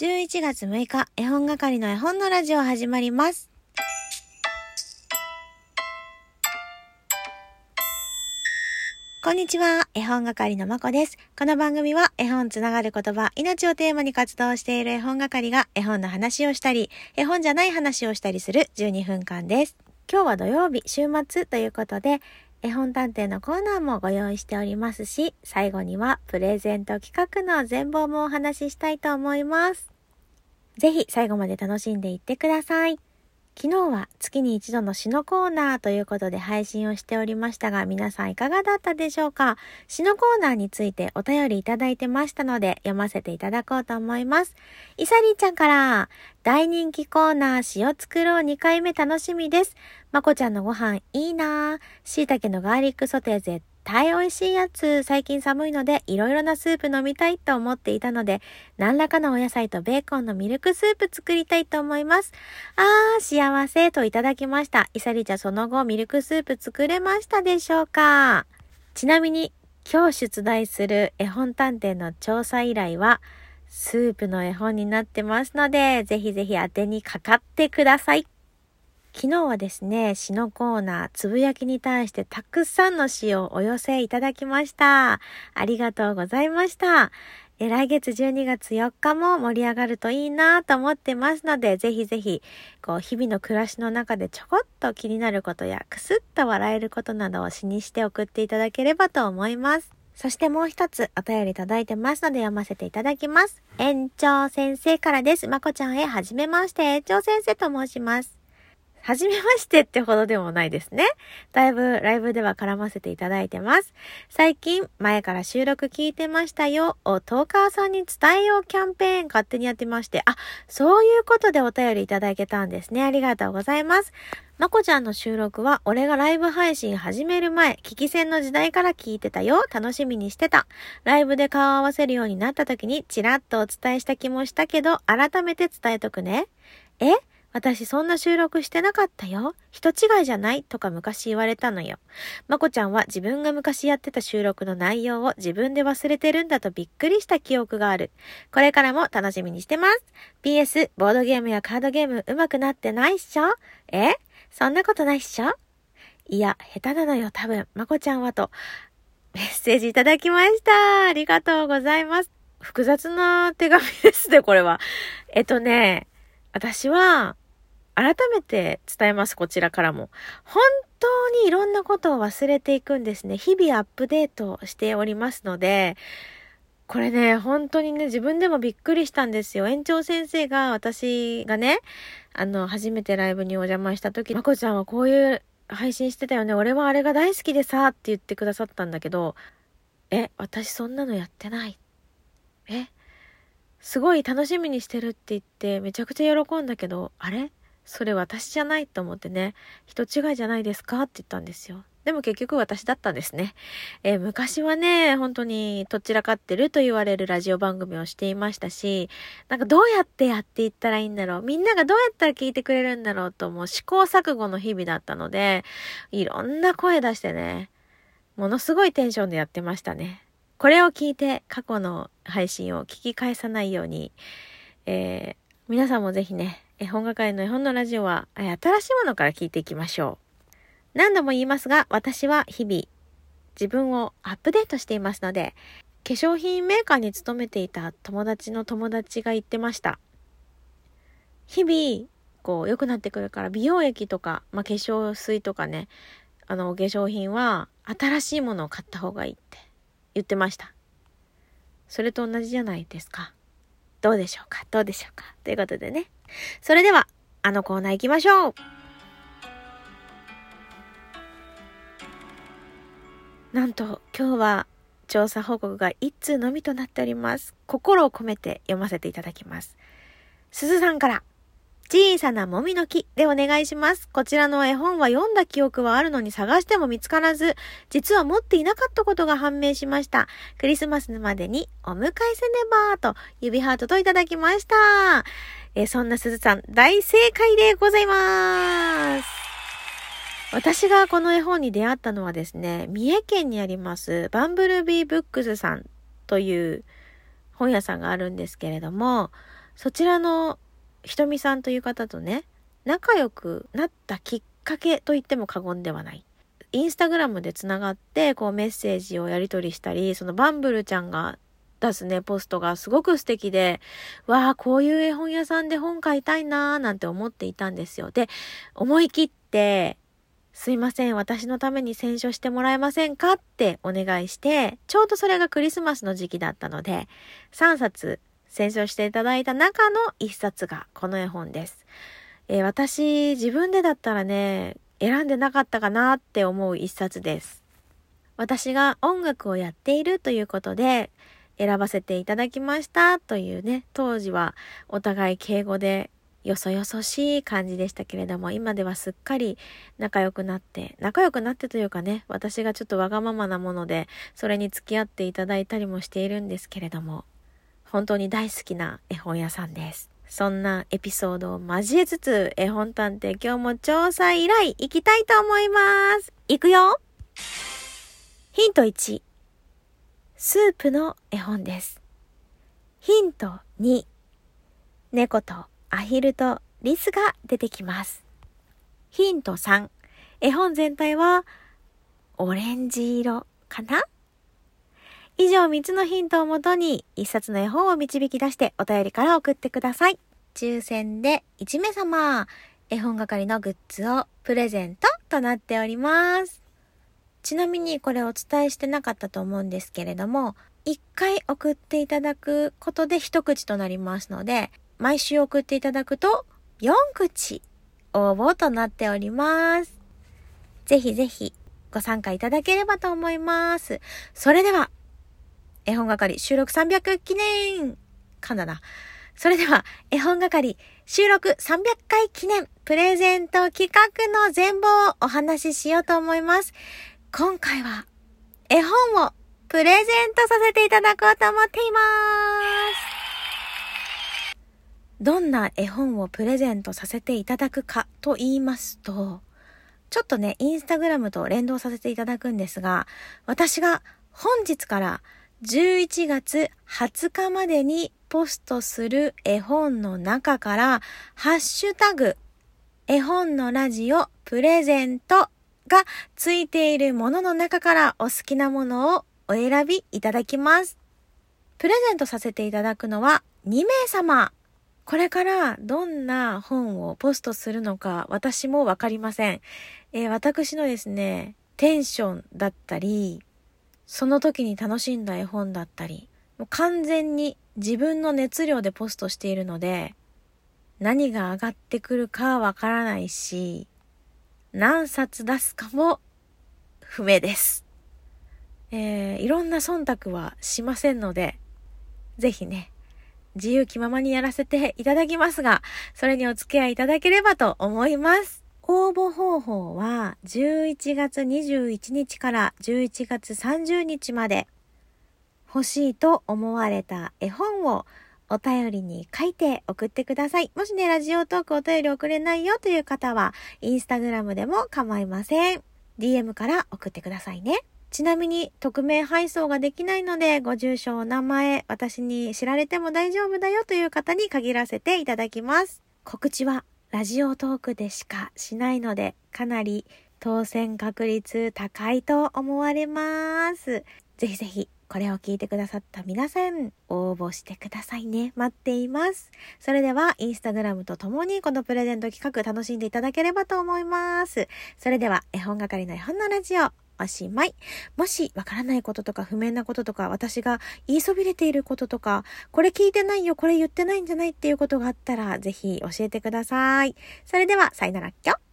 11月6日、絵本係の絵本のラジオ始まります。こんにちは、絵本係のまこです。この番組は絵本つながる言葉、命をテーマに活動している絵本係が絵本の話をしたり、絵本じゃない話をしたりする12分間です。今日は土曜日、週末ということで、絵本探偵のコーナーもご用意しておりますし、最後にはプレゼント企画の全貌もお話ししたいと思います。ぜひ最後まで楽しんでいってください。昨日は月に一度の詩のコーナーということで配信をしておりましたが、皆さんいかがだったでしょうか？詩のコーナーについてお便りいただいてましたので、読ませていただこうと思います。いさりーちゃんから、大人気コーナー詩を作ろう2回目楽しみです。まこちゃんのご飯いいなぁ。椎茸のガーリックソテー絶対美味しいやつ。最近寒いのでいろいろなスープ飲みたいと思っていたので、何らかのお野菜とベーコンのミルクスープ作りたいと思います。あー、幸せといただきました。いさりちゃんその後ミルクスープ作れましたでしょうか？ちなみに今日出題する絵本探偵の調査依頼は、スープの絵本になってますので、ぜひぜひ当てにかかってください。昨日はですね、詩のコーナー、つぶやきに対してたくさんの詩をお寄せいただきました。ありがとうございました。え来月12月4日も盛り上がるといいなと思ってますので、ぜひぜひ、こう、日々の暮らしの中でちょこっと気になることや、くすっと笑えることなどを詩にして送っていただければと思います。そしてもう一つお便りいただいてますので読ませていただきます。園長先生からです。まこちゃんへはじめまして、園長先生と申します。はじめましてってほどでもないですね。だいぶライブでは絡ませていただいてます。最近、前から収録聞いてましたよをトーカーさんに伝えようキャンペーン勝手にやってまして、あ、そういうことでお便りいただけたんですね。ありがとうございます。まこちゃんの収録は、俺がライブ配信始める前、聞き戦の時代から聞いてたよ。楽しみにしてた。ライブで顔を合わせるようになった時に、ちらっとお伝えした気もしたけど、改めて伝えとくね。え？私そんな収録してなかったよ。人違いじゃないとか昔言われたのよ。まこちゃんは自分が昔やってた収録の内容を自分で忘れてるんだとびっくりした記憶がある。これからも楽しみにしてます。PS、ボードゲームやカードゲーム上手くなってないっしょ？え？そんなことないっしょ？いや、下手なのよ、多分。まこちゃんはと、メッセージいただきました。ありがとうございます。複雑な手紙ですね、これは。えっとね、私は、改めて伝えます、こちらからも。本当にいろんなことを忘れていくんですね。日々アップデートしておりますので、これね、本当にね、自分でもびっくりしたんですよ。園長先生が、私がね、あの、初めてライブにお邪魔した時、まこちゃんはこういう配信してたよね。俺はあれが大好きでさ、って言ってくださったんだけど、え、私そんなのやってない。え、すごい楽しみにしてるって言って、めちゃくちゃ喜んだけど、あれ？それ私じゃないと思ってね、人違いじゃないですかって言ったんですよ。でも結局私だったんですね。えー昔はね、本当にとっちらかってると言われるラジオ番組をしていましたし、なんかどうやってやっていったらいいんだろうみんながどうやったら聞いてくれるんだろうともう試行錯誤の日々だったので、いろんな声出してね、ものすごいテンションでやってましたね。これを聞いて過去の配信を聞き返さないように、えー皆さんもぜひね、絵本係の絵本のラジオは、新しいものから聞いていきましょう。何度も言いますが、私は日々自分をアップデートしていますので、化粧品メーカーに勤めていた友達の友達が言ってました。日々、こう、良くなってくるから、美容液とか、まあ、化粧水とかね、あの、化粧品は、新しいものを買った方がいいって言ってました。それと同じじゃないですか。どうでしょうか？どうでしょうか？ということでね。それでは、あのコーナー行きましょうなんと、今日は調査報告が一通のみとなっております。心を込めて読ませていただきます。すずさんから、小さなもみの木でお願いします。こちらの絵本は読んだ記憶はあるのに探しても見つからず、実は持っていなかったことが判明しました。クリスマスまでにお迎えせねばと指ハートといただきました。えそんなすずさん、大正解でございます。私がこの絵本に出会ったのはですね、三重県にあります、バンブルビーブックスさんという本屋さんがあるんですけれども、そちらのひとみさんという方とね、仲良くなったきっかけと言っても過言ではない。インスタグラムでつながって、こうメッセージをやり取りしたり、そのバンブルちゃんが出すね、ポストがすごく素敵で、わあ、こういう絵本屋さんで本買いたいなーなんて思っていたんですよ。で、思い切って、すいません、私のために選書してもらえませんかってお願いして、ちょうどそれがクリスマスの時期だったので、3冊選書していただいた中の1冊がこの絵本です。えー、私、自分でだったらね、選んでなかったかなって思う一冊です。私が音楽をやっているということで選ばせていただきましたというね、当時はお互い敬語でよそよそしい感じでしたけれども、今ではすっかり仲良くなって、仲良くなってというかね、私がちょっとわがままなもので、それに付き合っていただいたりもしているんですけれども、本当に大好きな絵本屋さんです。そんなエピソードを交えつつ、絵本探偵今日も調査依頼行きたいと思います。行くよヒント1。スープの絵本です。ヒント2。猫とアヒルとリスが出てきます。ヒント3。絵本全体はオレンジ色かな？以上3つのヒントをもとに1冊の絵本を導き出してお便りから送ってください。抽選で1名様、絵本係のグッズをプレゼントとなっております。ちなみにこれお伝えしてなかったと思うんですけれども、1回送っていただくことで一口となりますので、毎週送っていただくと4口応募となっております。ぜひぜひご参加いただければと思います。それでは絵本係収録300記念かんだな。それでは、絵本係収録300回記念プレゼント企画の全貌をお話ししようと思います。今回は、絵本をプレゼントさせていただこうと思っています。どんな絵本をプレゼントさせていただくかと言いますと、ちょっとね、インスタグラムと連動させていただくんですが、私が本日から11月20日までにポストする絵本の中から、ハッシュタグ、絵本のラジオプレゼントがついているものの中からお好きなものをお選びいただきます。プレゼントさせていただくのは2名様。これからどんな本をポストするのか私もわかりません。えー、私のですね、テンションだったり、その時に楽しんだ絵本だったり、もう完全に自分の熱量でポストしているので、何が上がってくるかわからないし、何冊出すかも不明です。えー、いろんな忖度はしませんので、ぜひね、自由気ままにやらせていただきますが、それにお付き合いいただければと思います。応募方法は11月21日から11月30日まで欲しいと思われた絵本をお便りに書いて送ってください。もしね、ラジオトークお便り送れないよという方は、インスタグラムでも構いません。DM から送ってくださいね。ちなみに、匿名配送ができないので、ご住所、お名前、私に知られても大丈夫だよという方に限らせていただきます。告知はラジオトークでしかしないので、かなり当選確率高いと思われます。ぜひぜひ、これを聞いてくださった皆さん、応募してくださいね。待っています。それでは、インスタグラムとともにこのプレゼント企画楽しんでいただければと思います。それでは、絵本係の絵本のラジオ、おしまい。もしわからないこととか不明なこととか、私が言いそびれていることとか、これ聞いてないよ、これ言ってないんじゃないっていうことがあったら、ぜひ教えてください。それでは、さよならっきょ。